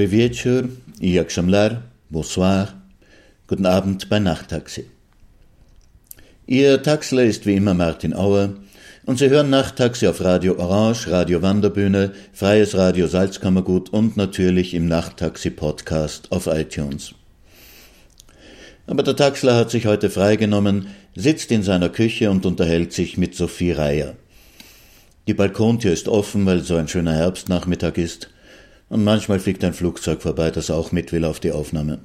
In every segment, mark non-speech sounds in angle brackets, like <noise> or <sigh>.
Dobry wieczór i bonsoir, guten Abend bei Nachttaxi. Ihr Taxler ist wie immer Martin Auer und Sie hören Nachttaxi auf Radio Orange, Radio Wanderbühne, Freies Radio Salzkammergut und natürlich im Nachttaxi Podcast auf iTunes. Aber der Taxler hat sich heute freigenommen, sitzt in seiner Küche und unterhält sich mit Sophie Reier. Die Balkontür ist offen, weil so ein schöner Herbstnachmittag ist und manchmal fliegt ein Flugzeug vorbei, das auch mit will auf die Aufnahme.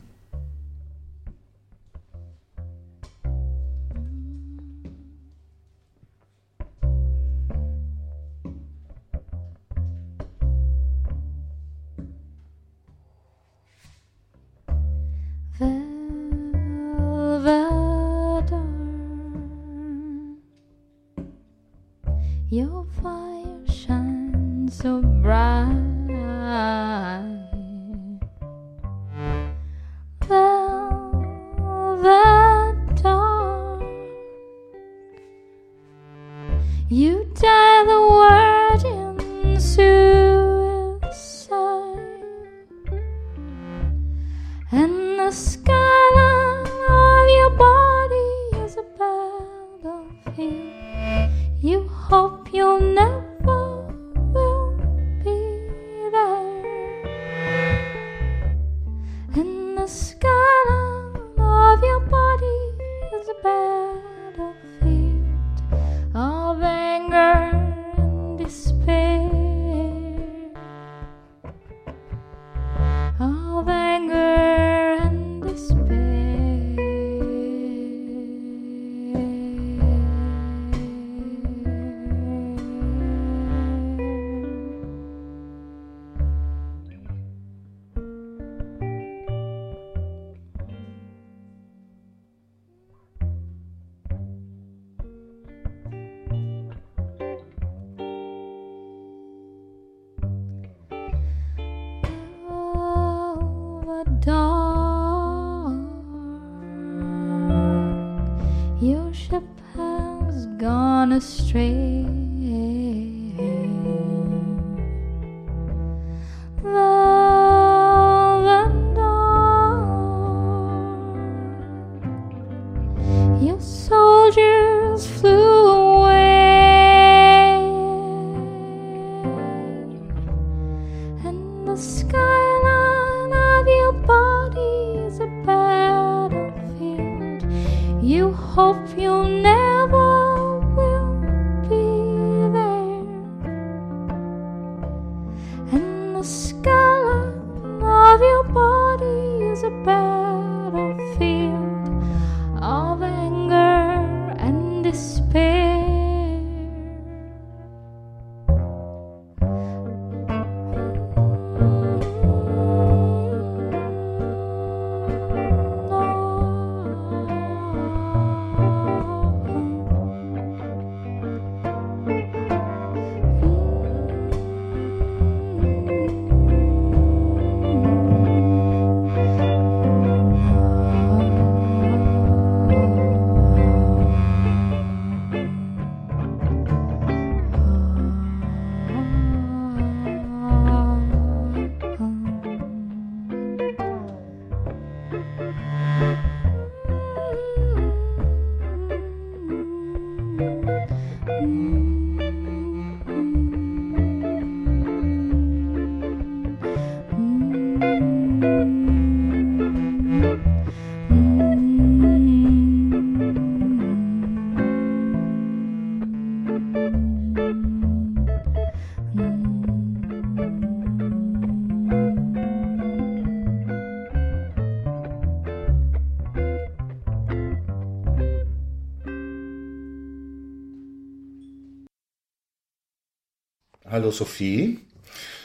Hallo Sophie.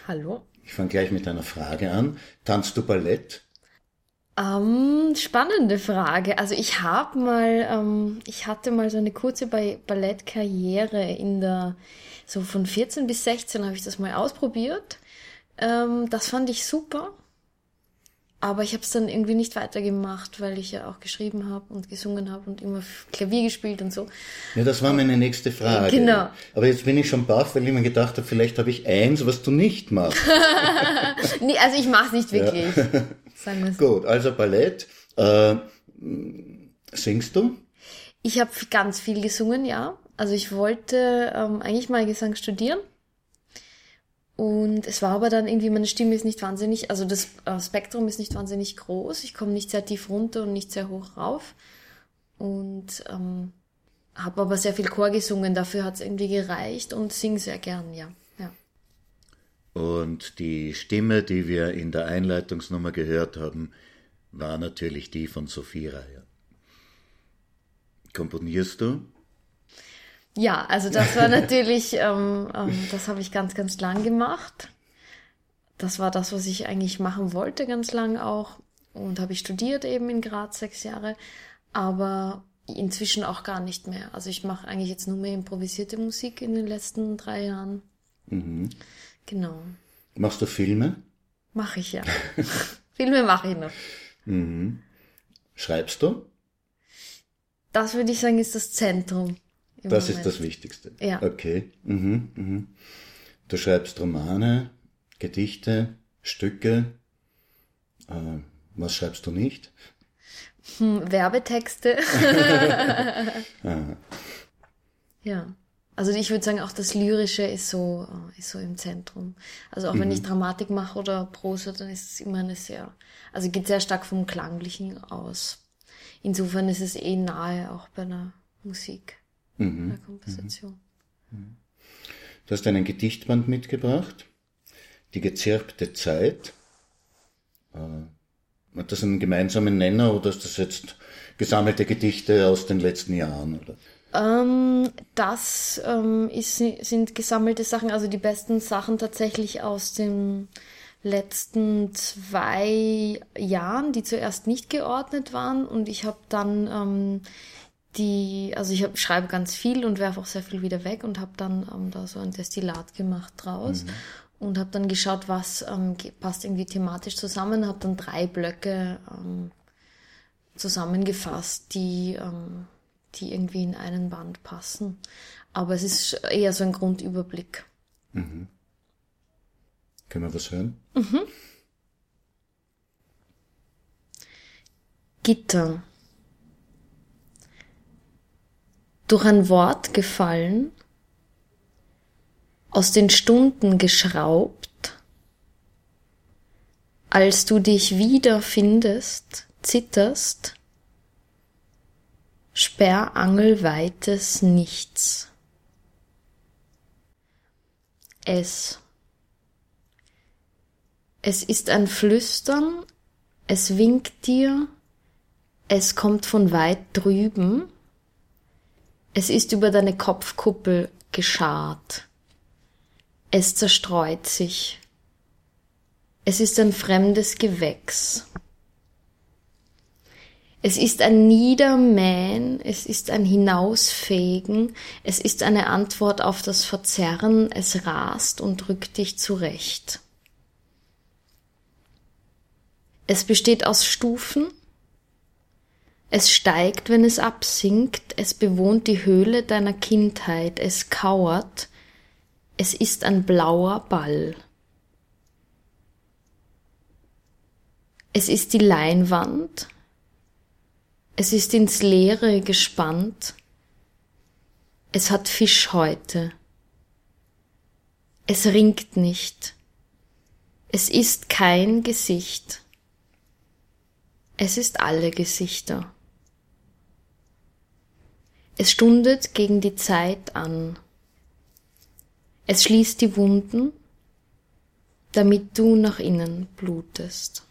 Hallo. Ich fange gleich mit einer Frage an. Tanzt du Ballett? Ähm, spannende Frage. Also ich habe mal, ähm, ich hatte mal so eine kurze ba Ballettkarriere in der, so von 14 bis 16 habe ich das mal ausprobiert. Ähm, das fand ich super. Aber ich habe es dann irgendwie nicht weitergemacht, weil ich ja auch geschrieben habe und gesungen habe und immer Klavier gespielt und so. Ja, das war meine nächste Frage. Genau. Aber jetzt bin ich schon baff, weil ich mir gedacht habe, vielleicht habe ich eins, was du nicht machst. <laughs> nee, also ich mache es nicht wirklich. Ja. <laughs> Sagen wir Gut, also Ballett. Äh, singst du? Ich habe ganz viel gesungen, ja. Also ich wollte ähm, eigentlich mal Gesang studieren und es war aber dann irgendwie, meine Stimme ist nicht wahnsinnig, also das äh, Spektrum ist nicht wahnsinnig groß. Ich komme nicht sehr tief runter und nicht sehr hoch rauf. Und ähm, habe aber sehr viel Chor gesungen, dafür hat es irgendwie gereicht und singe sehr gern, ja. ja. Und die Stimme, die wir in der Einleitungsnummer gehört haben, war natürlich die von Sophie Reier. Komponierst du? Ja, also das war natürlich, <laughs> ähm, ähm, das habe ich ganz, ganz lang gemacht. Das war das, was ich eigentlich machen wollte, ganz lang auch. Und habe ich studiert eben in Graz sechs Jahre, aber inzwischen auch gar nicht mehr. Also ich mache eigentlich jetzt nur mehr improvisierte Musik in den letzten drei Jahren. Mhm. Genau. Machst du Filme? Mache ich ja. <laughs> Filme mache ich noch. Mhm. Schreibst du? Das würde ich sagen, ist das Zentrum das Moment. ist das Wichtigste. Ja. Okay. Mhm, mhm. Du schreibst Romane, Gedichte, Stücke. Äh, was schreibst du nicht? Hm, Werbetexte. <laughs> ja. Also ich würde sagen, auch das Lyrische ist so, äh, ist so im Zentrum. Also auch mhm. wenn ich Dramatik mache oder Prosa, dann ist es immer eine sehr, also geht sehr stark vom Klanglichen aus. Insofern ist es eh nahe auch bei einer Musik mhm. der Komposition. Mhm. Du hast einen Gedichtband mitgebracht, Die gezirpte Zeit. Äh, hat das einen gemeinsamen Nenner oder ist das jetzt gesammelte Gedichte aus den letzten Jahren? Oder? Ähm, das ähm, ist, sind gesammelte Sachen, also die besten Sachen tatsächlich aus den letzten zwei Jahren, die zuerst nicht geordnet waren und ich habe dann ähm, die, also ich hab, schreibe ganz viel und werfe auch sehr viel wieder weg und habe dann ähm, da so ein Destillat gemacht draus mhm. und habe dann geschaut, was ähm, passt irgendwie thematisch zusammen, habe dann drei Blöcke ähm, zusammengefasst, die, ähm, die irgendwie in einen Band passen. Aber es ist eher so ein Grundüberblick. Mhm. Können wir was hören? Mhm. Gitter durch ein Wort gefallen, aus den Stunden geschraubt, als du dich wiederfindest, zitterst, sperrangelweites Nichts. Es. Es ist ein Flüstern, es winkt dir, es kommt von weit drüben, es ist über deine Kopfkuppel geschart. Es zerstreut sich. Es ist ein fremdes Gewächs. Es ist ein Niedermähen, es ist ein Hinausfegen, es ist eine Antwort auf das Verzerren, es rast und rückt dich zurecht. Es besteht aus Stufen, es steigt, wenn es absinkt, es bewohnt die Höhle deiner Kindheit, es kauert, es ist ein blauer Ball. Es ist die Leinwand, es ist ins Leere gespannt, es hat Fischhäute, es ringt nicht, es ist kein Gesicht, es ist alle Gesichter. Es stundet gegen die Zeit an. Es schließt die Wunden, damit du nach innen blutest.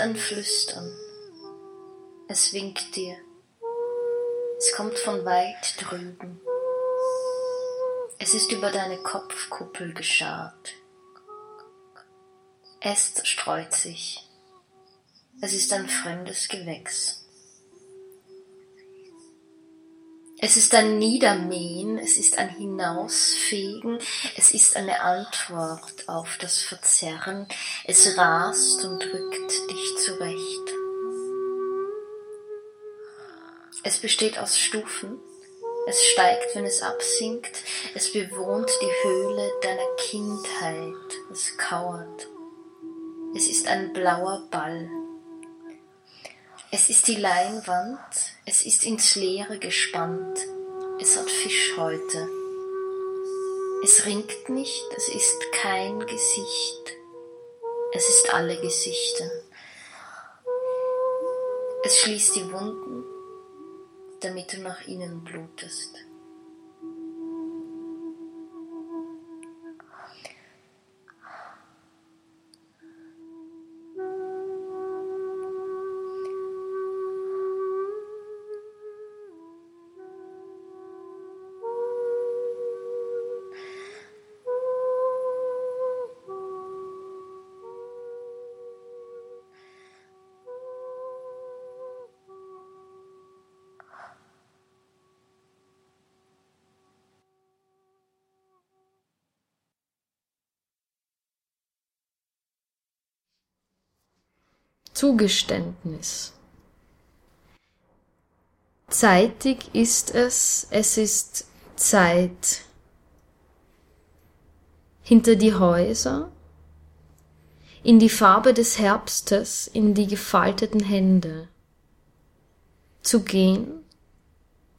Ein Flüstern. Es winkt dir. Es kommt von weit drüben. Es ist über deine Kopfkuppel geschart. Es streut sich. Es ist ein fremdes Gewächs. Es ist ein Niedermähen, es ist ein Hinausfegen, es ist eine Antwort auf das Verzerren, es rast und rückt dich zurecht. Es besteht aus Stufen, es steigt, wenn es absinkt, es bewohnt die Höhle deiner Kindheit, es kauert. Es ist ein blauer Ball. Es ist die Leinwand, es ist ins Leere gespannt, es hat Fischhäute. Es ringt nicht, es ist kein Gesicht, es ist alle Gesichter. Es schließt die Wunden, damit du nach innen blutest. Zugeständnis. Zeitig ist es, es ist Zeit. Hinter die Häuser, in die Farbe des Herbstes, in die gefalteten Hände. Zu gehen,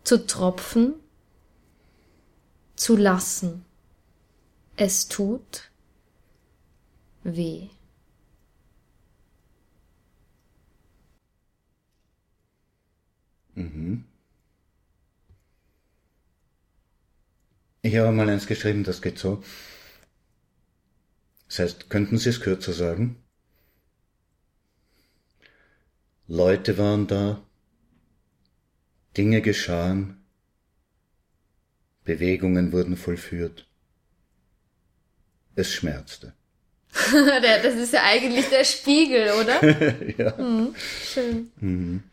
zu tropfen, zu lassen. Es tut weh. Mhm. Ich habe mal eins geschrieben, das geht so. Das heißt, könnten Sie es kürzer sagen? Leute waren da, Dinge geschahen, Bewegungen wurden vollführt. Es schmerzte. <laughs> das ist ja eigentlich der Spiegel, oder? <laughs> ja. Mhm, schön. Mhm.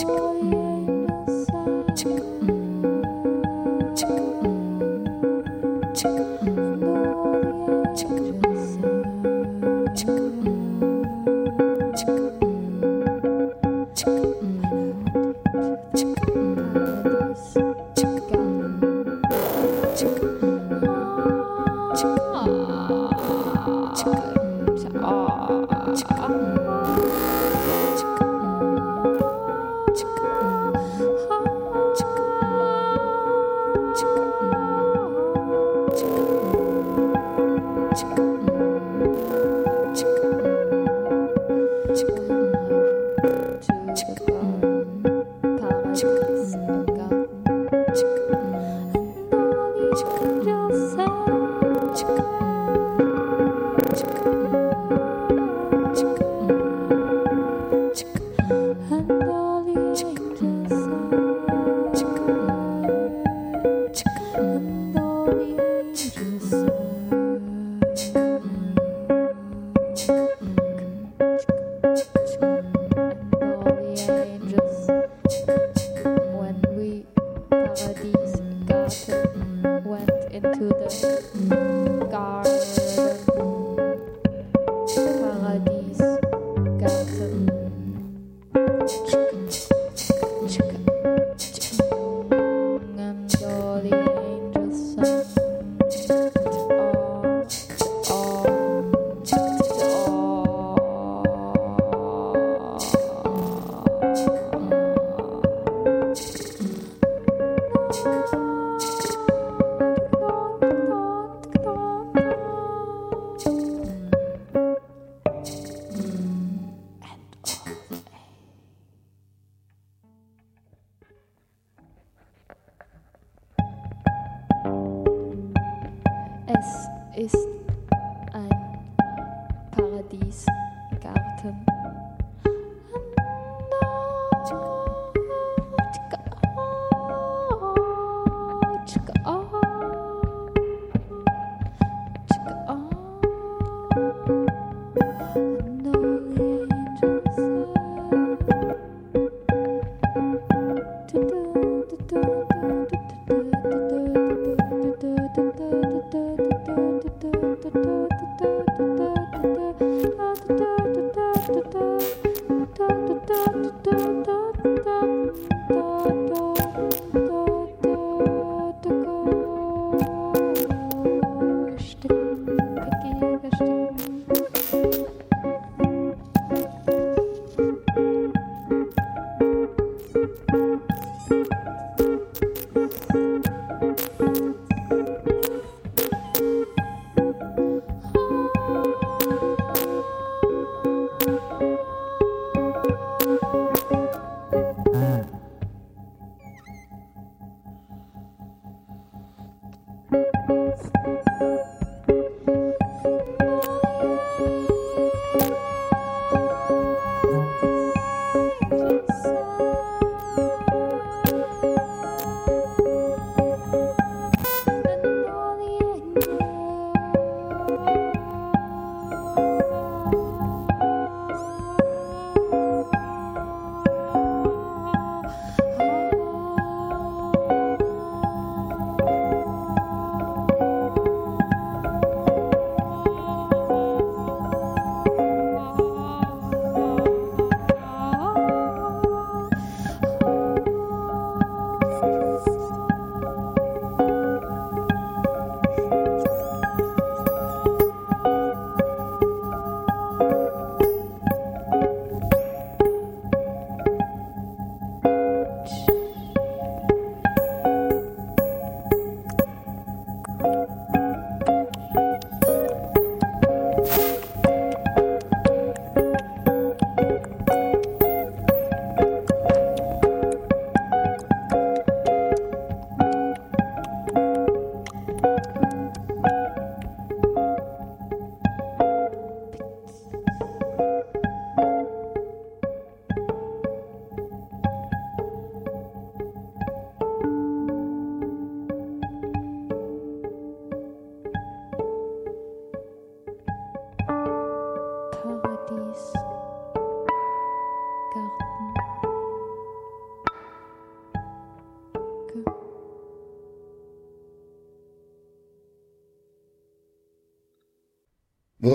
слушать.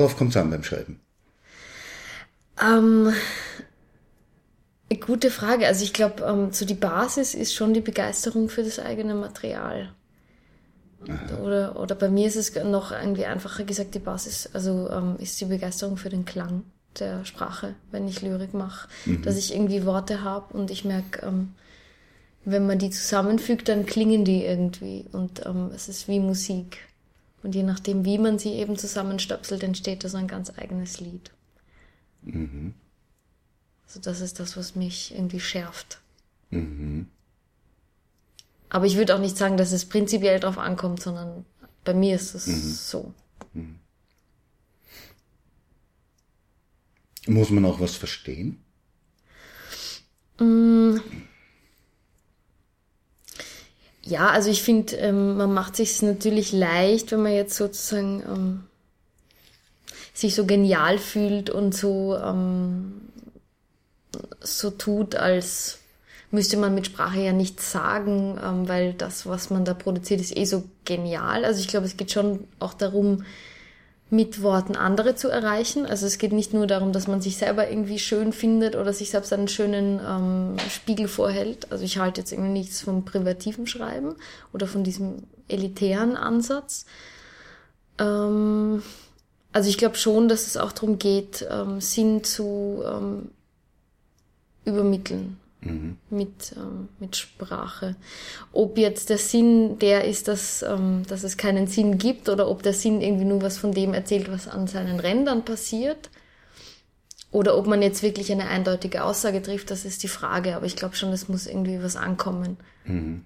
Worauf kommt es an beim Schreiben? Ähm, gute Frage. Also ich glaube, ähm, so die Basis ist schon die Begeisterung für das eigene Material. Oder, oder bei mir ist es noch irgendwie einfacher gesagt, die Basis, also ähm, ist die Begeisterung für den Klang der Sprache, wenn ich Lyrik mache. Dass ich irgendwie Worte habe und ich merke, ähm, wenn man die zusammenfügt, dann klingen die irgendwie. Und ähm, es ist wie Musik. Und je nachdem, wie man sie eben zusammenstöpselt, entsteht da so ein ganz eigenes Lied. Also das ist das, was mich irgendwie schärft. Aber ich würde auch nicht sagen, dass es prinzipiell drauf ankommt, sondern bei mir ist es so. Muss man auch was verstehen? Ja, also ich finde, ähm, man macht sich natürlich leicht, wenn man jetzt sozusagen ähm, sich so genial fühlt und so ähm, so tut, als müsste man mit Sprache ja nichts sagen, ähm, weil das, was man da produziert, ist eh so genial. Also ich glaube, es geht schon auch darum, mit Worten andere zu erreichen. Also es geht nicht nur darum, dass man sich selber irgendwie schön findet oder sich selbst einen schönen ähm, Spiegel vorhält. Also ich halte jetzt irgendwie nichts vom privativen Schreiben oder von diesem elitären Ansatz. Ähm, also ich glaube schon, dass es auch darum geht, ähm, Sinn zu ähm, übermitteln mhm. mit, ähm, mit Sprache. Ob jetzt der Sinn der ist, dass, ähm, dass es keinen Sinn gibt oder ob der Sinn irgendwie nur was von dem erzählt, was an seinen Rändern passiert. Oder ob man jetzt wirklich eine eindeutige Aussage trifft, das ist die Frage. Aber ich glaube schon, es muss irgendwie was ankommen. Mhm.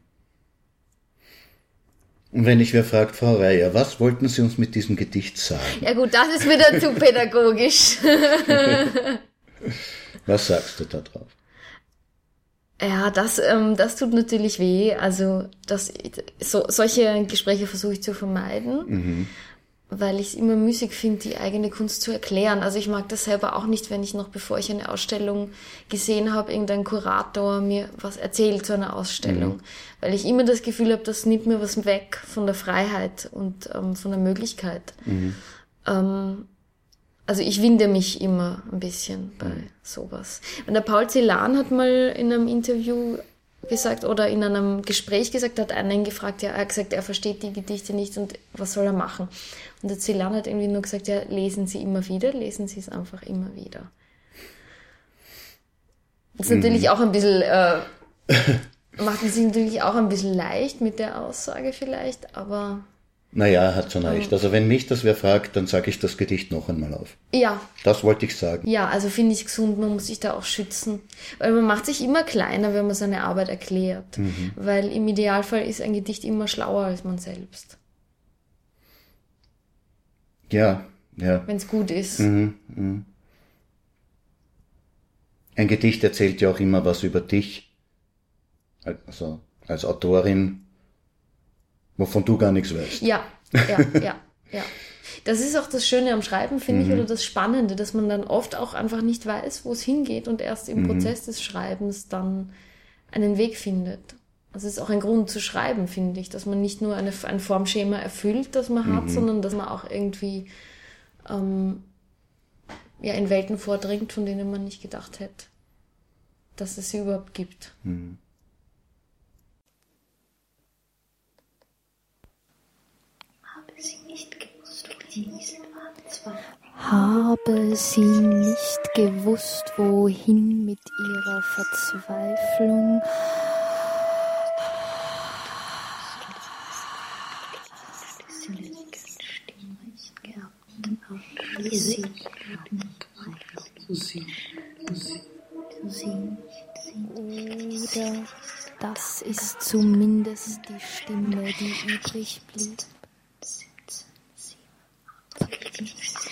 Und wenn ich wer fragt, Frau Reier, was wollten Sie uns mit diesem Gedicht sagen? Ja gut, das ist wieder zu <laughs> pädagogisch. was sagst du da drauf? Ja, das, ähm, das tut natürlich weh. Also das, so, solche Gespräche versuche ich zu vermeiden, mhm. weil ich es immer müßig finde, die eigene Kunst zu erklären. Also ich mag das selber auch nicht, wenn ich noch, bevor ich eine Ausstellung gesehen habe, irgendein Kurator mir was erzählt zu einer Ausstellung. Mhm. Weil ich immer das Gefühl habe, das nimmt mir was weg von der Freiheit und ähm, von der Möglichkeit. Mhm. Ähm, also ich winde mich immer ein bisschen bei mhm. sowas. Und der Paul Celan hat mal in einem Interview gesagt oder in einem Gespräch gesagt, hat einen gefragt, ja, er hat gesagt, er versteht die Gedichte nicht und was soll er machen? Und der Celan hat irgendwie nur gesagt, ja, lesen Sie immer wieder, lesen Sie es einfach immer wieder. Das ist mhm. natürlich auch ein bisschen, äh, <laughs> macht es sich natürlich auch ein bisschen leicht mit der Aussage vielleicht, aber naja, hat schon recht. Also wenn mich das wer fragt, dann sage ich das Gedicht noch einmal auf. Ja. Das wollte ich sagen. Ja, also finde ich gesund, man muss sich da auch schützen. Weil man macht sich immer kleiner, wenn man seine Arbeit erklärt. Mhm. Weil im Idealfall ist ein Gedicht immer schlauer als man selbst. Ja, ja. Wenn es gut ist. Mhm, mh. Ein Gedicht erzählt ja auch immer was über dich. Also als Autorin wovon du gar nichts weißt. Ja, ja, <laughs> ja, ja. Das ist auch das Schöne am Schreiben, finde mhm. ich, oder das Spannende, dass man dann oft auch einfach nicht weiß, wo es hingeht und erst im mhm. Prozess des Schreibens dann einen Weg findet. Also es ist auch ein Grund zu schreiben, finde ich, dass man nicht nur eine, ein Formschema erfüllt, das man mhm. hat, sondern dass man auch irgendwie ähm, ja, in Welten vordringt, von denen man nicht gedacht hätte, dass es sie überhaupt gibt. Mhm. Habe sie nicht gewusst, wohin mit ihrer Verzweiflung. Oder das ist zumindest die Stimme, die übrig blieb. Thank you.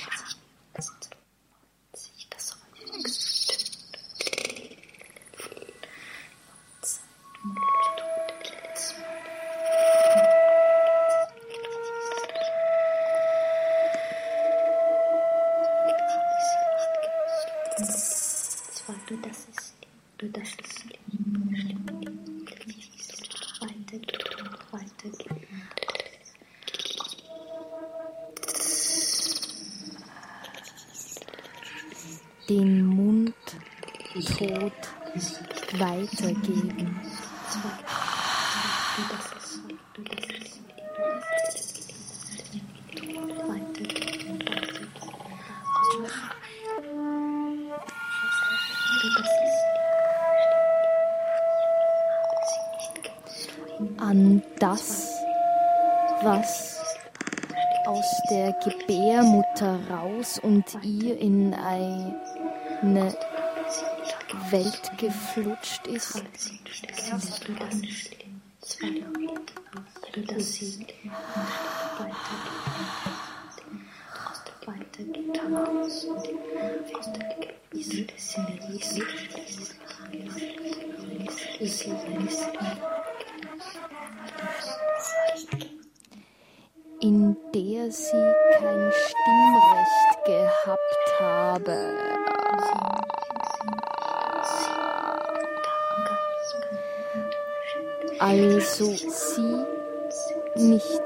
Eine Welt geflutscht ist. in der sie kein Stimmrecht gehabt habe. Also sie nicht,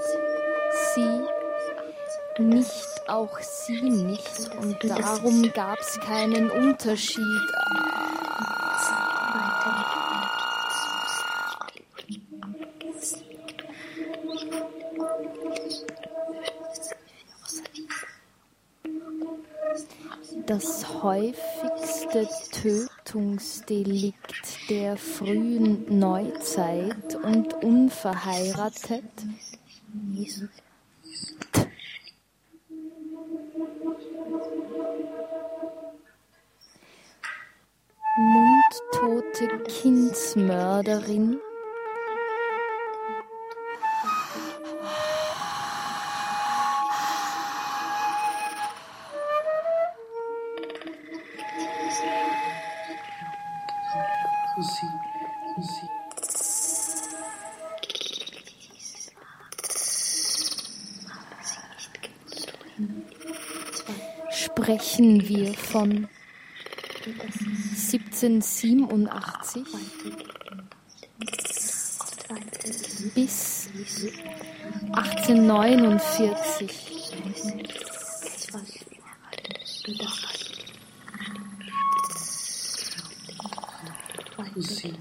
sie nicht auch sie nicht und darum gab's keinen Unterschied. Und unverheiratet mundtote Kindsmörderin sprechen wir von 1787 bis 1849. Lippen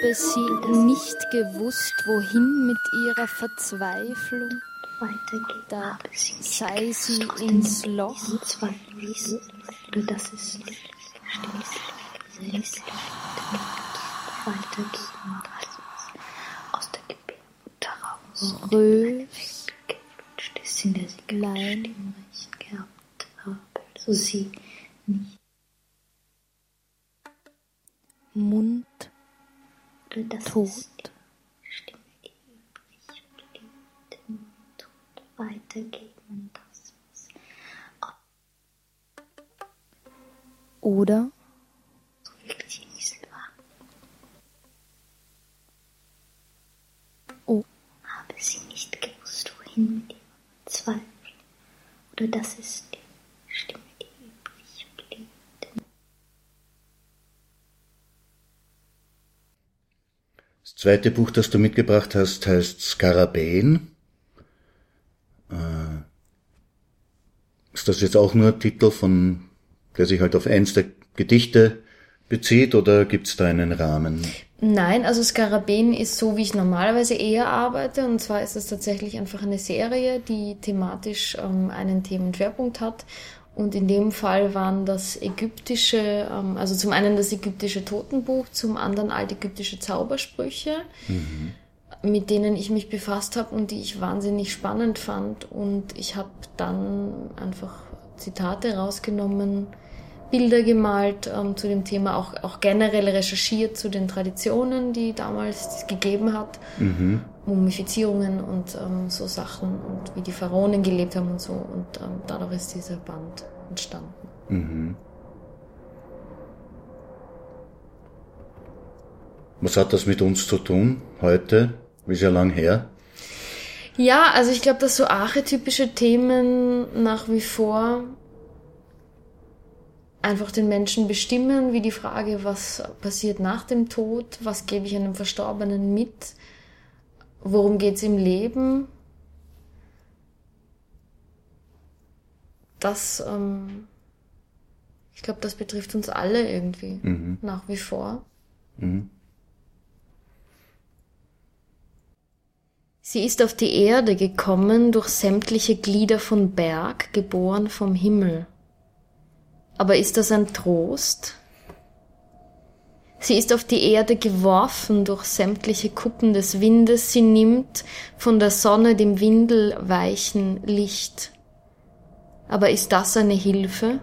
Habe sie nicht gewusst, wohin mit ihrer Verzweiflung da sei sie ins Loch. Das ist aus der Gebärmutter raus. Rös, Lein, gehabt habe, so sie nicht. Mund, tot. weitergeben. Das, Oder Oh. Habe sie nicht gewusst, wohin mit ihrem Zweifel. Oder das ist die Stimme, die übrig blieb. Das zweite Buch, das du mitgebracht hast, heißt Skarabäen. Äh, ist das jetzt auch nur Titel von, der sich halt auf eins der Gedichte bezieht oder gibt es da einen Rahmen? Nein, also Skarabäen ist so, wie ich normalerweise eher arbeite. Und zwar ist es tatsächlich einfach eine Serie, die thematisch ähm, einen Themenschwerpunkt hat. Und in dem Fall waren das ägyptische, ähm, also zum einen das ägyptische Totenbuch, zum anderen altägyptische Zaubersprüche. Mhm mit denen ich mich befasst habe und die ich wahnsinnig spannend fand. Und ich habe dann einfach Zitate rausgenommen, Bilder gemalt ähm, zu dem Thema, auch, auch generell recherchiert zu den Traditionen, die damals gegeben hat, mhm. Mumifizierungen und ähm, so Sachen und wie die Pharaonen gelebt haben und so. Und ähm, dadurch ist dieser Band entstanden. Mhm. Was hat das mit uns zu tun heute? Wie sehr lang her? Ja, also ich glaube, dass so archetypische Themen nach wie vor einfach den Menschen bestimmen, wie die Frage, was passiert nach dem Tod, was gebe ich einem Verstorbenen mit, worum geht es im Leben. Das, ähm, ich glaube, das betrifft uns alle irgendwie mhm. nach wie vor. Mhm. Sie ist auf die Erde gekommen durch sämtliche Glieder von Berg, geboren vom Himmel. Aber ist das ein Trost? Sie ist auf die Erde geworfen durch sämtliche Kuppen des Windes, sie nimmt von der Sonne dem windelweichen Licht. Aber ist das eine Hilfe?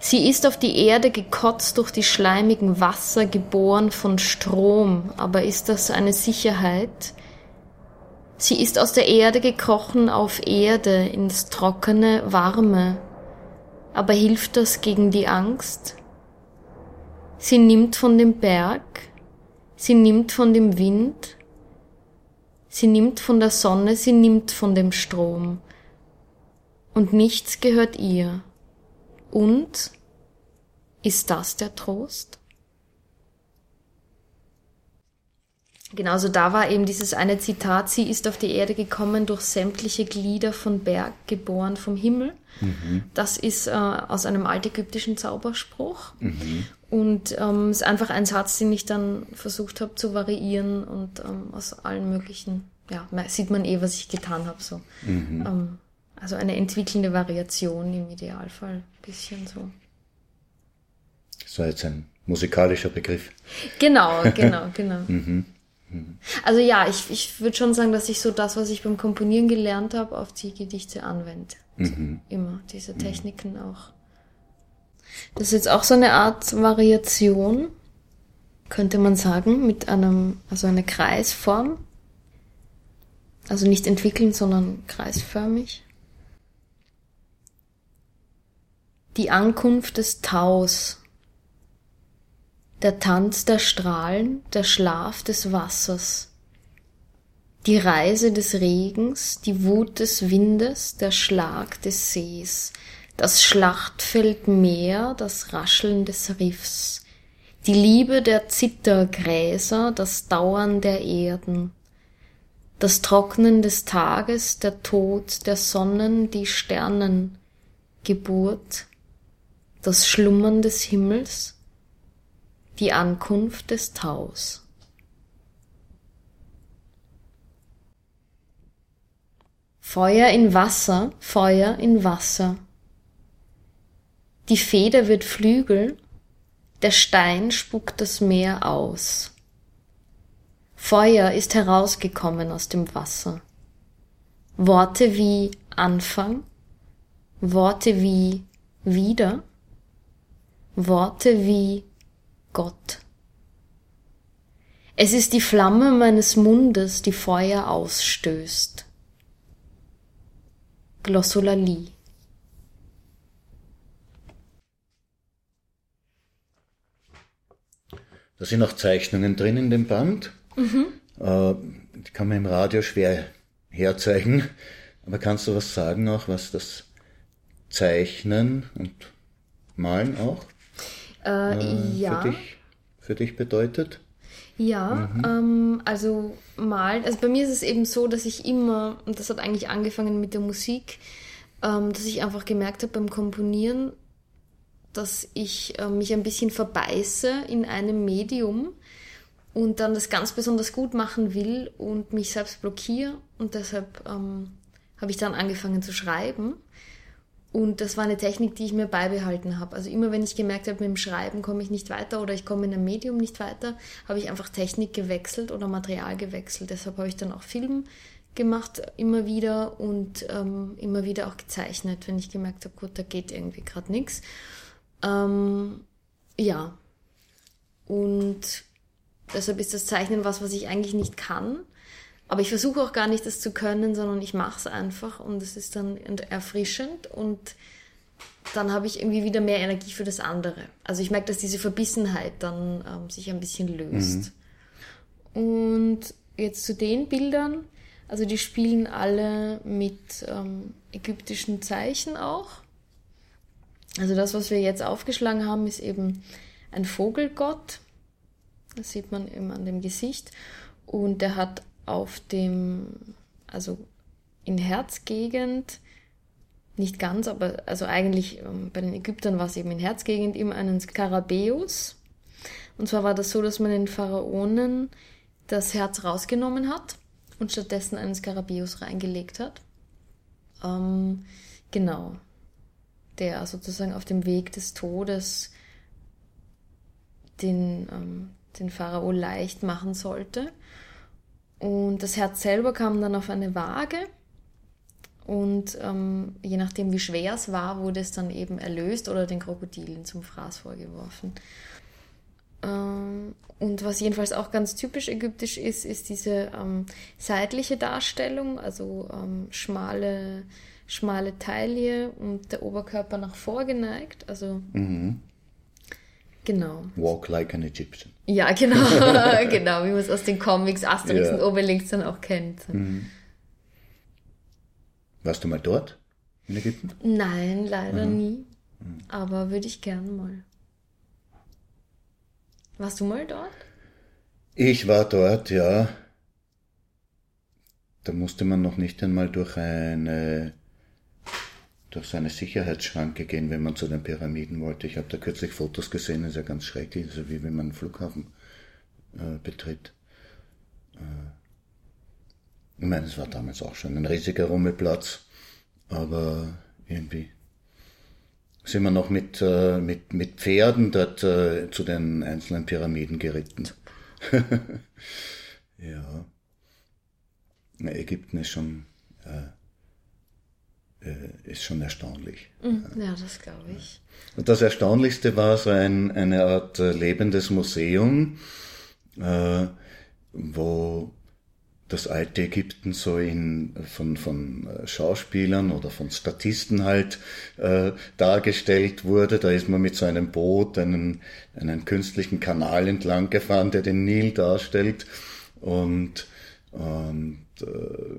Sie ist auf die Erde gekotzt durch die schleimigen Wasser, geboren von Strom, aber ist das eine Sicherheit? Sie ist aus der Erde gekrochen auf Erde, ins trockene, warme, aber hilft das gegen die Angst? Sie nimmt von dem Berg, sie nimmt von dem Wind, sie nimmt von der Sonne, sie nimmt von dem Strom, und nichts gehört ihr. Und ist das der Trost? Genauso da war eben dieses eine Zitat, sie ist auf die Erde gekommen durch sämtliche Glieder von Berg, geboren vom Himmel. Mhm. Das ist äh, aus einem altägyptischen Zauberspruch. Mhm. Und ähm, ist einfach ein Satz, den ich dann versucht habe zu variieren und ähm, aus allen möglichen, ja, sieht man eh, was ich getan habe. So. Mhm. Ähm, also eine entwickelnde Variation im Idealfall, ein bisschen so. Das war jetzt ein musikalischer Begriff. Genau, genau, <laughs> genau. mhm. Mhm. Also ja, ich, ich würde schon sagen, dass ich so das, was ich beim Komponieren gelernt habe, auf die Gedichte anwende. Also mhm. Immer diese mhm. Techniken auch. Das ist jetzt auch so eine Art Variation, könnte man sagen, mit einem, also eine Kreisform. Also nicht entwickeln, sondern kreisförmig. Die Ankunft des Taus der Tanz der Strahlen, der Schlaf des Wassers, die Reise des Regens, die Wut des Windes, der Schlag des Sees, das Schlachtfeld Meer, das Rascheln des Riffs, die Liebe der Zittergräser, das Dauern der Erden, das Trocknen des Tages, der Tod der Sonnen, die Sternen, Geburt, das Schlummern des Himmels, die Ankunft des Taus. Feuer in Wasser, Feuer in Wasser. Die Feder wird Flügel, der Stein spuckt das Meer aus. Feuer ist herausgekommen aus dem Wasser. Worte wie Anfang, Worte wie wieder, Worte wie Gott. Es ist die Flamme meines Mundes, die Feuer ausstößt. Glossolalie. Da sind auch Zeichnungen drin in dem Band. Mhm. Äh, die kann man im Radio schwer herzeigen. Aber kannst du was sagen auch, was das Zeichnen und Malen auch äh, äh, ja. für, dich, für dich bedeutet? Ja, mhm. ähm, also malen. Also bei mir ist es eben so, dass ich immer, und das hat eigentlich angefangen mit der Musik, ähm, dass ich einfach gemerkt habe beim Komponieren, dass ich äh, mich ein bisschen verbeiße in einem Medium und dann das ganz besonders gut machen will und mich selbst blockiere. Und deshalb ähm, habe ich dann angefangen zu schreiben. Und das war eine Technik, die ich mir beibehalten habe. Also immer wenn ich gemerkt habe, mit dem Schreiben komme ich nicht weiter oder ich komme in einem Medium nicht weiter, habe ich einfach Technik gewechselt oder Material gewechselt. Deshalb habe ich dann auch Film gemacht, immer wieder und ähm, immer wieder auch gezeichnet, wenn ich gemerkt habe, gut, da geht irgendwie gerade nichts. Ähm, ja. Und deshalb ist das Zeichnen was, was ich eigentlich nicht kann. Aber ich versuche auch gar nicht, das zu können, sondern ich mache es einfach und es ist dann erfrischend und dann habe ich irgendwie wieder mehr Energie für das andere. Also ich merke, dass diese Verbissenheit dann ähm, sich ein bisschen löst. Mhm. Und jetzt zu den Bildern. Also die spielen alle mit ähm, ägyptischen Zeichen auch. Also das, was wir jetzt aufgeschlagen haben, ist eben ein Vogelgott. Das sieht man eben an dem Gesicht. Und der hat auf dem, also in Herzgegend, nicht ganz, aber also eigentlich ähm, bei den Ägyptern war es eben in Herzgegend immer einen Skarabäus. Und zwar war das so, dass man den Pharaonen das Herz rausgenommen hat und stattdessen einen Skarabäus reingelegt hat. Ähm, genau. Der sozusagen auf dem Weg des Todes den, ähm, den Pharao leicht machen sollte. Und das Herz selber kam dann auf eine Waage und ähm, je nachdem, wie schwer es war, wurde es dann eben erlöst oder den Krokodilen zum Fraß vorgeworfen. Ähm, und was jedenfalls auch ganz typisch ägyptisch ist, ist diese ähm, seitliche Darstellung, also ähm, schmale, schmale Taille und der Oberkörper nach vorgeneigt. Also mhm. genau. Walk like an Egyptian. Ja, genau, <laughs> <laughs> genau, wie man es aus den Comics Asterix yeah. und Obelix dann auch kennt. Mhm. Warst du mal dort in Ägypten? Nein, leider mhm. nie. Aber würde ich gerne mal. Warst du mal dort? Ich war dort, ja. Da musste man noch nicht einmal durch eine durch seine Sicherheitsschranke gehen, wenn man zu den Pyramiden wollte. Ich habe da kürzlich Fotos gesehen, das ist ja ganz schrecklich, so wie wenn man einen Flughafen äh, betritt. Äh, ich meine, es war damals auch schon ein riesiger Rummelplatz, aber irgendwie sind wir noch mit, äh, mit, mit Pferden dort äh, zu den einzelnen Pyramiden geritten. <laughs> ja. Ägypten ist schon, äh, ist schon erstaunlich. Mhm. Ja, das glaube ich. Und das Erstaunlichste war so ein, eine Art äh, lebendes Museum, äh, wo das alte Ägypten so in, von, von äh, Schauspielern oder von Statisten halt äh, dargestellt wurde. Da ist man mit so einem Boot einen, einen künstlichen Kanal entlang gefahren, der den Nil darstellt. Und, und äh,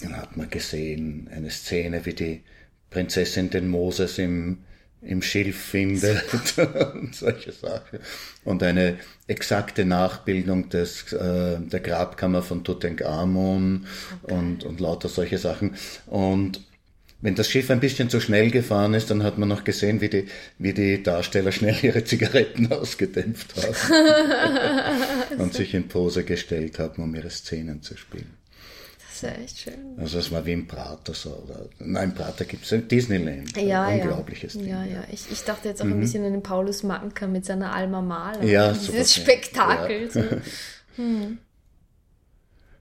dann hat man gesehen eine Szene, wie die Prinzessin den Moses im, im Schilf findet <laughs> und solche Sachen. Und eine exakte Nachbildung des, äh, der Grabkammer von Tutankamon okay. und, und lauter solche Sachen. Und wenn das Schiff ein bisschen zu schnell gefahren ist, dann hat man noch gesehen, wie die, wie die Darsteller schnell ihre Zigaretten <laughs> ausgedämpft haben <laughs> und sich in Pose gestellt haben, um ihre Szenen zu spielen. Das ist ja echt schön. Also es war wie im Prater so. Oder, nein, im Prater gibt es ein Disneyland. Ja, ein unglaubliches ja. Ding. Ja, ja. Ich, ich dachte jetzt auch mhm. ein bisschen an den Paulus Manker mit seiner Alma Maler. Ja, Dieses super, Spektakel. Ja. So. <laughs> Hm.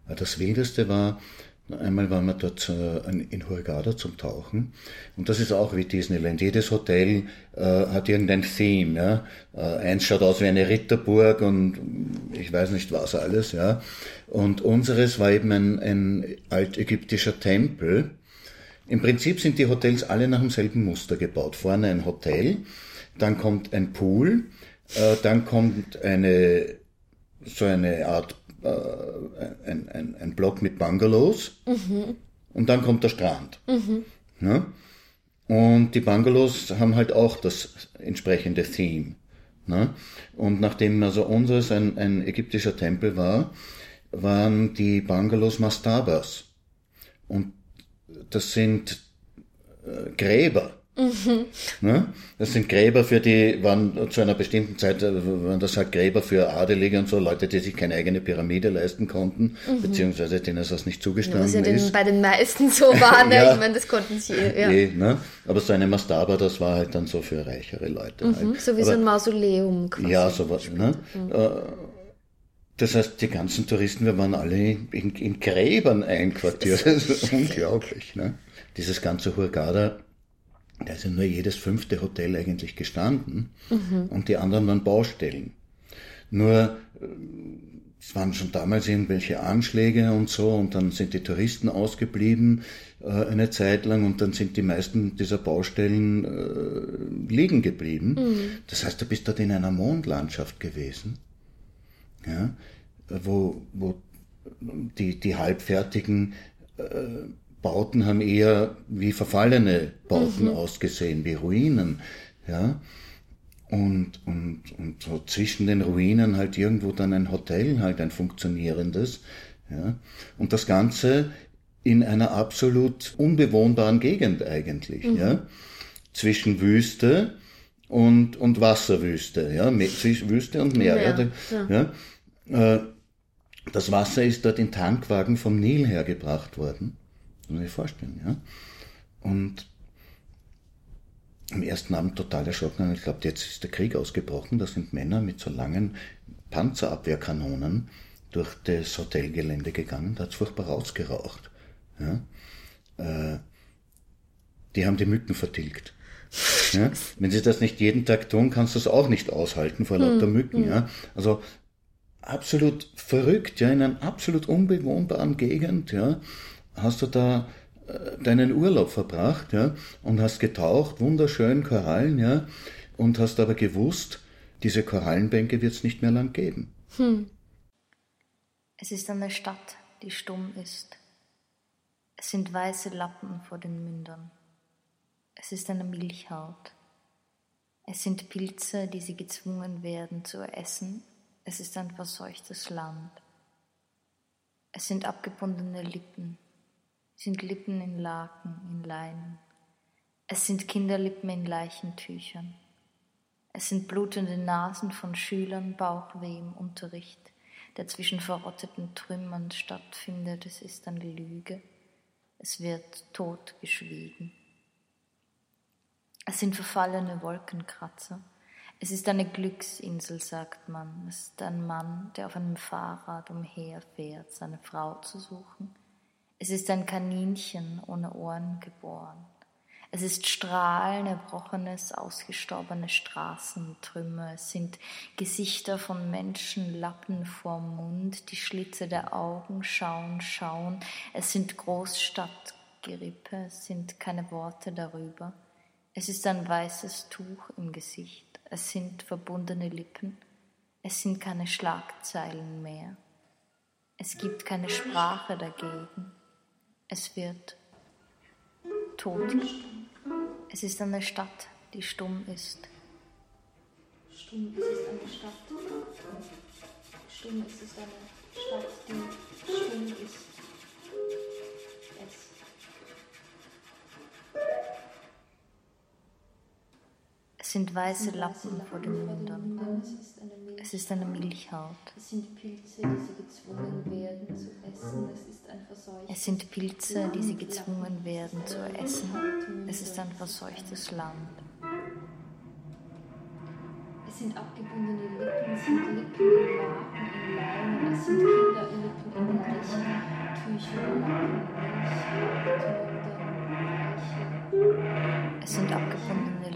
Das Wildeste war, Einmal waren wir dort in Hurghada zum Tauchen und das ist auch wie Disneyland. Jedes Hotel äh, hat irgendein Theme. Ja? Äh, eins schaut aus wie eine Ritterburg und ich weiß nicht was alles. Ja? Und unseres war eben ein, ein altägyptischer Tempel. Im Prinzip sind die Hotels alle nach demselben Muster gebaut. Vorne ein Hotel, dann kommt ein Pool, äh, dann kommt eine so eine Art äh, ein, ein, ein Block mit Bungalows mhm. und dann kommt der Strand. Mhm. Ja? Und die Bungalows haben halt auch das entsprechende Theme. Ne? Und nachdem also unseres ein, ein ägyptischer Tempel war, waren die Bungalows Mastabas. Und das sind äh, Gräber. Mhm. Ne? Das sind Gräber für die, waren zu einer bestimmten Zeit, äh, waren das halt Gräber für Adelige und so, Leute, die sich keine eigene Pyramide leisten konnten, mhm. beziehungsweise denen das nicht zugestanden ja, was ja den, ist. bei den meisten so war, <laughs> ne? ja. ich meine, das konnten sie, ja. Eh, ne? Aber so eine Mastaba, das war halt dann so für reichere Leute. Mhm. Halt. So wie Aber, so ein Mausoleum quasi. Ja, sowas. Ne? Äh, das heißt, die ganzen Touristen, wir waren alle in, in Gräbern einquartiert. Das ist unglaublich. Ne? Dieses ganze Hurghada da ist ja nur jedes fünfte Hotel eigentlich gestanden mhm. und die anderen waren Baustellen. Nur äh, es waren schon damals irgendwelche Anschläge und so und dann sind die Touristen ausgeblieben äh, eine Zeit lang und dann sind die meisten dieser Baustellen äh, liegen geblieben. Mhm. Das heißt, du bist dort in einer Mondlandschaft gewesen, ja, wo, wo die, die halbfertigen äh, Bauten haben eher wie verfallene Bauten mhm. ausgesehen, wie Ruinen, ja. Und, und, und so zwischen den Ruinen halt irgendwo dann ein Hotel, halt ein funktionierendes, ja. Und das Ganze in einer absolut unbewohnbaren Gegend eigentlich, mhm. ja. Zwischen Wüste und, und Wasserwüste, ja. Zwischen Wüste und Meer, ja. ja. ja. Äh, das Wasser ist dort in Tankwagen vom Nil hergebracht worden. Muss man sich vorstellen, ja. Und am ersten Abend total erschrocken. Ich glaube, jetzt ist der Krieg ausgebrochen. Da sind Männer mit so langen Panzerabwehrkanonen durch das Hotelgelände gegangen. Da hat es furchtbar rausgeraucht. Ja? Äh, die haben die Mücken vertilgt. Ja? <laughs> Wenn sie das nicht jeden Tag tun, kannst du es auch nicht aushalten vor lauter hm, Mücken. Hm. Ja? Also absolut verrückt, ja, in einer absolut unbewohnbaren Gegend, ja, hast du da äh, deinen Urlaub verbracht, ja, und hast getaucht, wunderschön Korallen, ja, und hast aber gewusst, diese Korallenbänke wird es nicht mehr lang geben. Hm. Es ist eine Stadt, die stumm ist. Es sind weiße Lappen vor den Mündern. Es ist eine Milchhaut. Es sind Pilze, die sie gezwungen werden zu essen. Es ist ein verseuchtes Land. Es sind abgebundene Lippen. Es sind Lippen in Laken, in Leinen. Es sind Kinderlippen in Leichentüchern. Es sind blutende Nasen von Schülern, Bauchweh im Unterricht, der zwischen verrotteten Trümmern stattfindet. Es ist eine Lüge. Es wird totgeschwiegen. Es sind verfallene Wolkenkratzer. Es ist eine Glücksinsel, sagt man. Es ist ein Mann, der auf einem Fahrrad umherfährt, seine Frau zu suchen. Es ist ein Kaninchen ohne Ohren geboren. Es ist Strahlen, erbrochenes, ausgestorbene Straßentrümmer. Es sind Gesichter von Menschen, Lappen vorm Mund, die Schlitze der Augen schauen, schauen. Es sind Großstadtgerippe, es sind keine Worte darüber. Es ist ein weißes Tuch im Gesicht, es sind verbundene Lippen, es sind keine Schlagzeilen mehr, es gibt keine Sprache dagegen, es wird tot. Es ist eine Stadt, die stumm ist. Stumm, es ist eine Stadt. Stumm, es ist eine Stadt, die stumm ist. Es sind weiße Lappen vor den Mündern. Es ist eine Milchhaut. Es sind Pilze, die sie gezwungen werden zu essen. Es ist ein verseuchtes Es sind Pilze, die sie gezwungen werden zu essen. Es ist ein verseuchtes Land. Es sind abgebundene Lippen, es sind Lippen in Laken, in Leinen, es sind Kinderlippen in Leichentüchern, Laken, Milch, Es sind abgebundene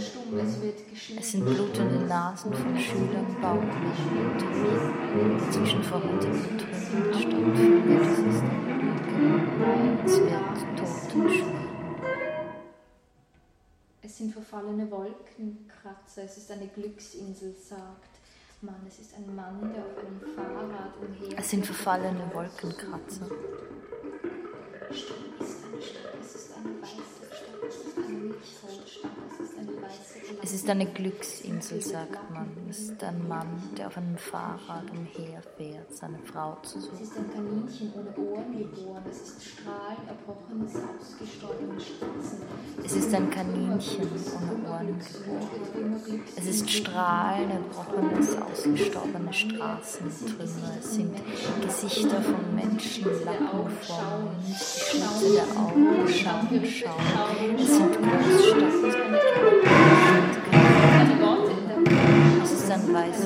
stumm, es wird geschwiegen. Es sind blutende Nasen von Schülern, Bauchweh, zwischen verrotteten Trümmern stattfindet. Es ist Lüge. Es wird tot geschwiegen. Es sind verfallene Wolkenkratzer, es ist eine Glücksinsel, sagt man. Es ist ein Mann, der auf einem Fahrrad umher. Es sind verfallene Wolkenkratzer. Es ist eine Glücksinsel, sagt man. Es ist ein Mann, der auf einem Fahrrad umherfährt, seine Frau zu suchen. Es ist ein Kaninchen ohne Ohren geboren. Es ist Strahlen, erbrochenes, ausgestorbenes Straßen. Es ist ein Kaninchen ohne Ohren geboren. Es ist Strahlen, erbrochenes, ausgestorbene Straßentrümmer. Es sind Gesichter von Menschen, Lappen vor Mund, die Schlitze der Augen, schauen, schauen. Es sind Großstadt. Es ist ein weißes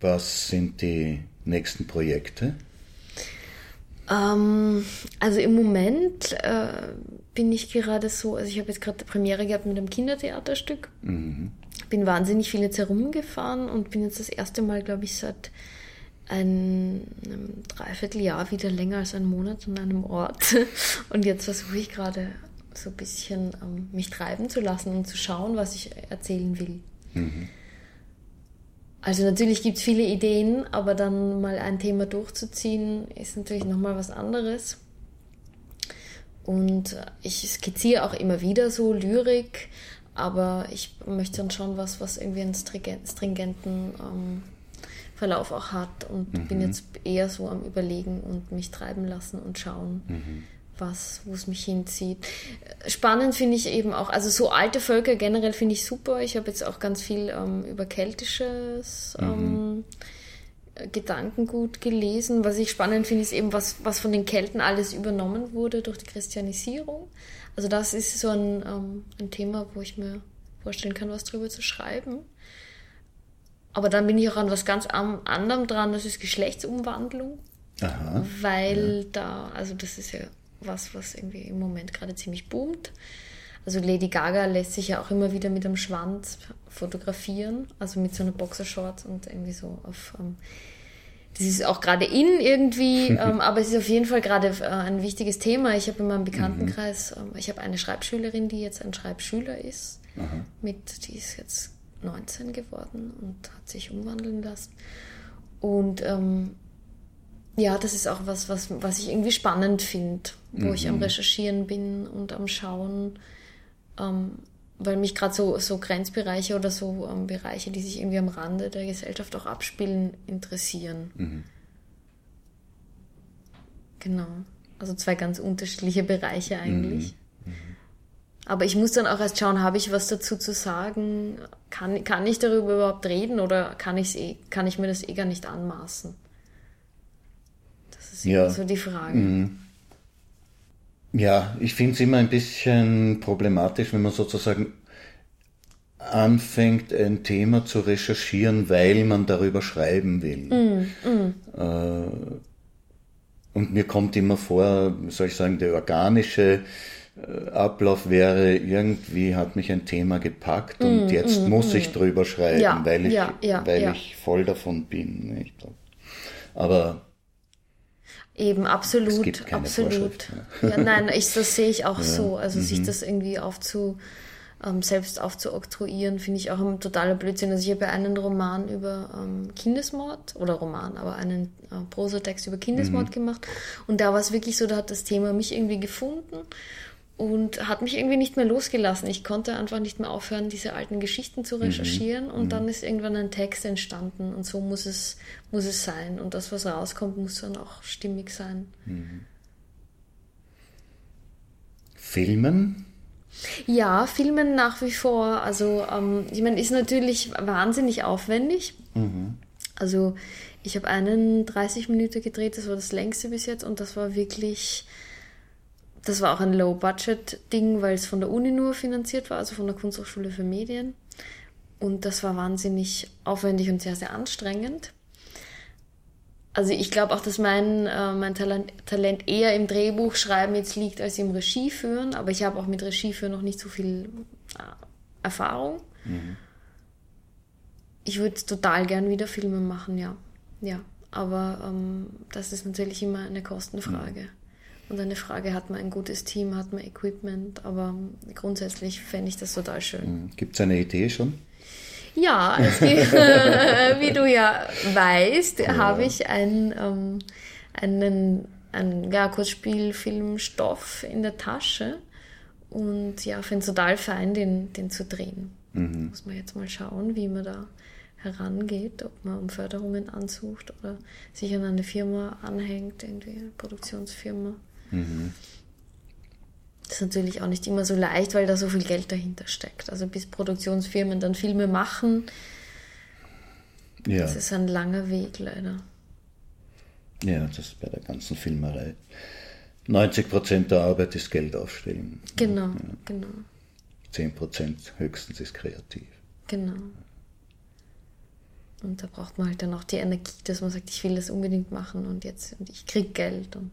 Was sind die nächsten Projekte? Ähm, also im Moment äh, bin ich gerade so, also ich habe jetzt gerade Premiere gehabt mit einem Kindertheaterstück. Mhm. Bin wahnsinnig viel jetzt herumgefahren und bin jetzt das erste Mal, glaube ich, seit ein, einem Dreivierteljahr wieder länger als einen Monat an einem Ort. <laughs> Und jetzt versuche ich gerade so ein bisschen ähm, mich treiben zu lassen und zu schauen, was ich erzählen will. Mhm. Also natürlich gibt es viele Ideen, aber dann mal ein Thema durchzuziehen, ist natürlich nochmal was anderes. Und ich skizziere auch immer wieder so Lyrik, aber ich möchte dann schon was, was irgendwie einen stringenten ähm, Verlauf auch hat und mhm. bin jetzt eher so am Überlegen und mich treiben lassen und schauen. Mhm was, wo es mich hinzieht. Spannend finde ich eben auch, also so alte Völker generell finde ich super. Ich habe jetzt auch ganz viel ähm, über keltisches ähm, mhm. Gedankengut gelesen. Was ich spannend finde, ist eben, was, was von den Kelten alles übernommen wurde durch die Christianisierung. Also das ist so ein, ähm, ein Thema, wo ich mir vorstellen kann, was darüber zu schreiben. Aber dann bin ich auch an was ganz anderem dran, das ist Geschlechtsumwandlung. Aha, weil ja. da, also das ist ja was, was irgendwie im Moment gerade ziemlich boomt. Also Lady Gaga lässt sich ja auch immer wieder mit einem Schwanz fotografieren, also mit so einer Boxershorts und irgendwie so auf. Ähm, das ist auch gerade in irgendwie, <laughs> ähm, aber es ist auf jeden Fall gerade äh, ein wichtiges Thema. Ich habe in meinem Bekanntenkreis, mhm. ähm, ich habe eine Schreibschülerin, die jetzt ein Schreibschüler ist. Aha. Mit, die ist jetzt 19 geworden und hat sich umwandeln lassen. Und ähm, ja, das ist auch was, was, was ich irgendwie spannend finde, wo mhm. ich am mhm. Recherchieren bin und am Schauen, ähm, weil mich gerade so, so Grenzbereiche oder so ähm, Bereiche, die sich irgendwie am Rande der Gesellschaft auch abspielen, interessieren. Mhm. Genau. Also zwei ganz unterschiedliche Bereiche eigentlich. Mhm. mhm. Aber ich muss dann auch erst schauen, habe ich was dazu zu sagen? Kann, kann ich darüber überhaupt reden oder kann, ich's eh, kann ich mir das eh gar nicht anmaßen? Ja. so die Frage. Mhm. Ja, ich finde es immer ein bisschen problematisch, wenn man sozusagen anfängt, ein Thema zu recherchieren, weil man darüber schreiben will. Mm, mm. Äh, und mir kommt immer vor, soll ich sagen, der organische äh, Ablauf wäre, irgendwie hat mich ein Thema gepackt und mm, jetzt mm, muss ich mm. drüber schreiben, ja, weil, ich, ja, ja, weil ich voll davon bin. Nicht? Aber Eben, absolut, es gibt keine absolut. Ja, nein, ich, das sehe ich auch <laughs> ja. so. Also mhm. sich das irgendwie aufzu, ähm, selbst aufzuoktroyieren, finde ich auch ein totaler Blödsinn. Also ich habe ja einen Roman über ähm, Kindesmord, oder Roman, aber einen äh, Prosatext über Kindesmord mhm. gemacht. Und da war es wirklich so, da hat das Thema mich irgendwie gefunden und hat mich irgendwie nicht mehr losgelassen. Ich konnte einfach nicht mehr aufhören, diese alten Geschichten zu mhm. recherchieren mhm. und dann ist irgendwann ein Text entstanden und so muss es, muss es sein und das, was rauskommt, muss dann auch stimmig sein. Mhm. Filmen? Ja, Filmen nach wie vor. Also, ähm, ich meine, ist natürlich wahnsinnig aufwendig. Mhm. Also, ich habe einen 30 Minuten gedreht, das war das längste bis jetzt und das war wirklich das war auch ein Low-Budget-Ding, weil es von der Uni nur finanziert war, also von der Kunsthochschule für Medien. Und das war wahnsinnig aufwendig und sehr, sehr anstrengend. Also ich glaube auch, dass mein, äh, mein Talent, Talent eher im Drehbuchschreiben jetzt liegt als im Regieführen, aber ich habe auch mit Regieführen noch nicht so viel äh, Erfahrung. Mhm. Ich würde total gern wieder Filme machen, ja. Ja, aber ähm, das ist natürlich immer eine Kostenfrage. Mhm. Und eine Frage, hat man ein gutes Team, hat man Equipment, aber grundsätzlich fände ich das total schön. Hm. Gibt es eine Idee schon? Ja, <laughs> gibt, <laughs> wie du ja weißt, ja. habe ich ein, ähm, einen, einen ja, Kurzspielfilmstoff in der Tasche und ja, finde es total fein, den, den zu drehen. Mhm. Muss man jetzt mal schauen, wie man da herangeht, ob man um Förderungen ansucht oder sich an eine Firma anhängt, irgendwie eine Produktionsfirma. Mhm. Das ist natürlich auch nicht immer so leicht, weil da so viel Geld dahinter steckt. Also bis Produktionsfirmen dann Filme machen, ja. das ist ein langer Weg leider. Ja, das ist bei der ganzen Filmerei. 90 Prozent der Arbeit ist Geld aufstellen. Genau, ja. genau. 10 Prozent höchstens ist kreativ. Genau. Und da braucht man halt dann auch die Energie, dass man sagt, ich will das unbedingt machen und jetzt und ich krieg Geld. Und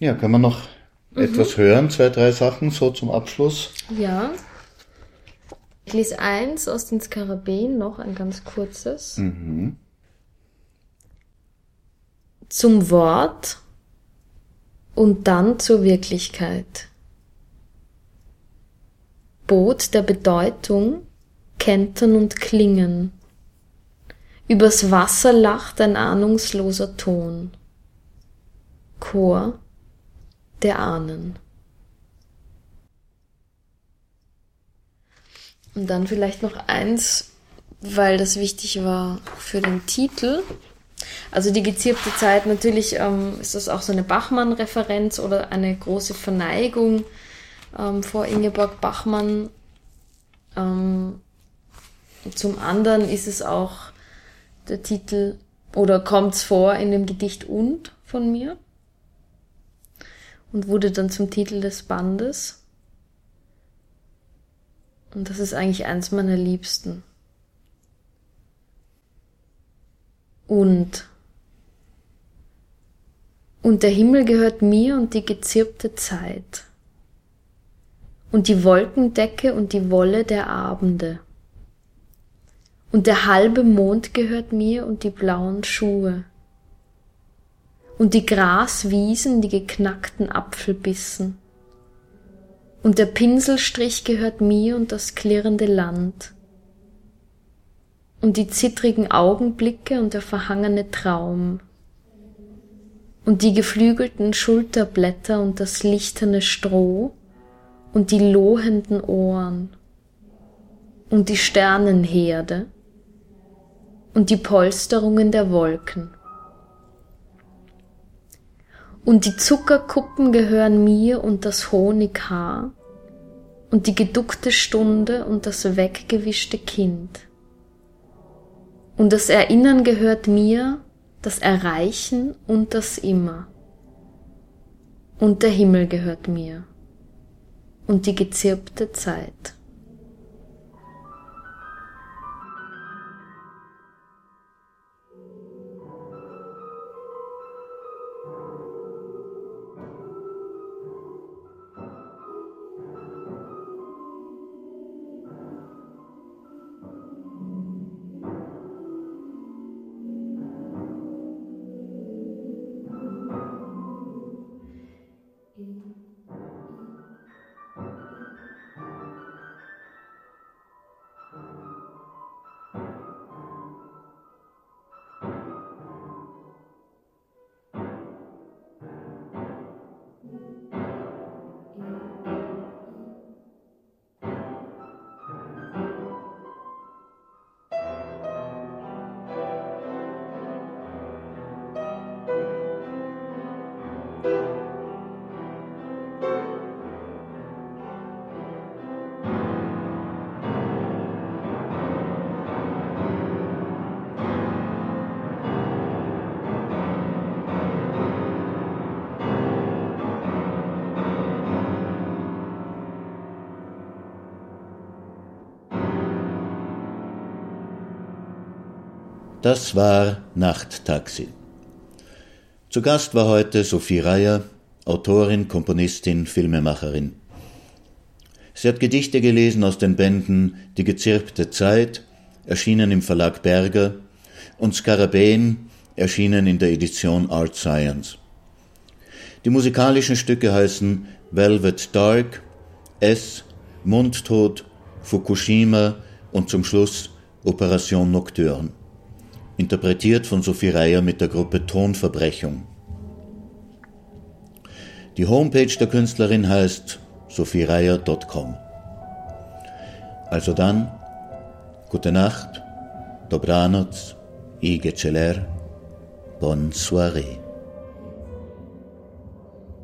ja, kann man noch mhm. etwas hören, zwei, drei Sachen so zum Abschluss? Ja. Ich lese eins aus den Skarabäen, noch ein ganz kurzes. Mhm. Zum Wort und dann zur Wirklichkeit. Boot der Bedeutung, Kentern und Klingen. Übers Wasser lacht ein ahnungsloser Ton. Chor der Ahnen. Und dann vielleicht noch eins, weil das wichtig war für den Titel. Also die gezirpte Zeit, natürlich ähm, ist das auch so eine Bachmann-Referenz oder eine große Verneigung ähm, vor Ingeborg Bachmann. Ähm, zum anderen ist es auch der Titel oder kommt es vor in dem Gedicht Und von mir und wurde dann zum Titel des Bandes. Und das ist eigentlich eins meiner Liebsten. Und und der Himmel gehört mir und die gezirpte Zeit. Und die Wolkendecke und die Wolle der Abende. Und der halbe Mond gehört mir und die blauen Schuhe. Und die Graswiesen, die geknackten Apfelbissen. Und der Pinselstrich gehört mir und das klirrende Land. Und die zittrigen Augenblicke und der verhangene Traum und die geflügelten Schulterblätter und das lichterne Stroh und die lohenden Ohren und die Sternenherde und die Polsterungen der Wolken. Und die Zuckerkuppen gehören mir und das Honighaar und die geduckte Stunde und das weggewischte Kind. Und das Erinnern gehört mir das Erreichen und das Immer. Und der Himmel gehört mir und die gezirpte Zeit. Das war Nachttaxi. Zu Gast war heute Sophie Reier, Autorin, Komponistin, Filmemacherin. Sie hat Gedichte gelesen aus den Bänden Die gezirpte Zeit, erschienen im Verlag Berger, und Skarabäen, erschienen in der Edition Art Science. Die musikalischen Stücke heißen Velvet Dark, S, Mundtot, Fukushima und zum Schluss Operation Nocturne interpretiert von Sophie Reier mit der Gruppe Tonverbrechung. Die Homepage der Künstlerin heißt sophiereier.com. Also dann, gute Nacht, dobranoc, i celer, bonne soirée.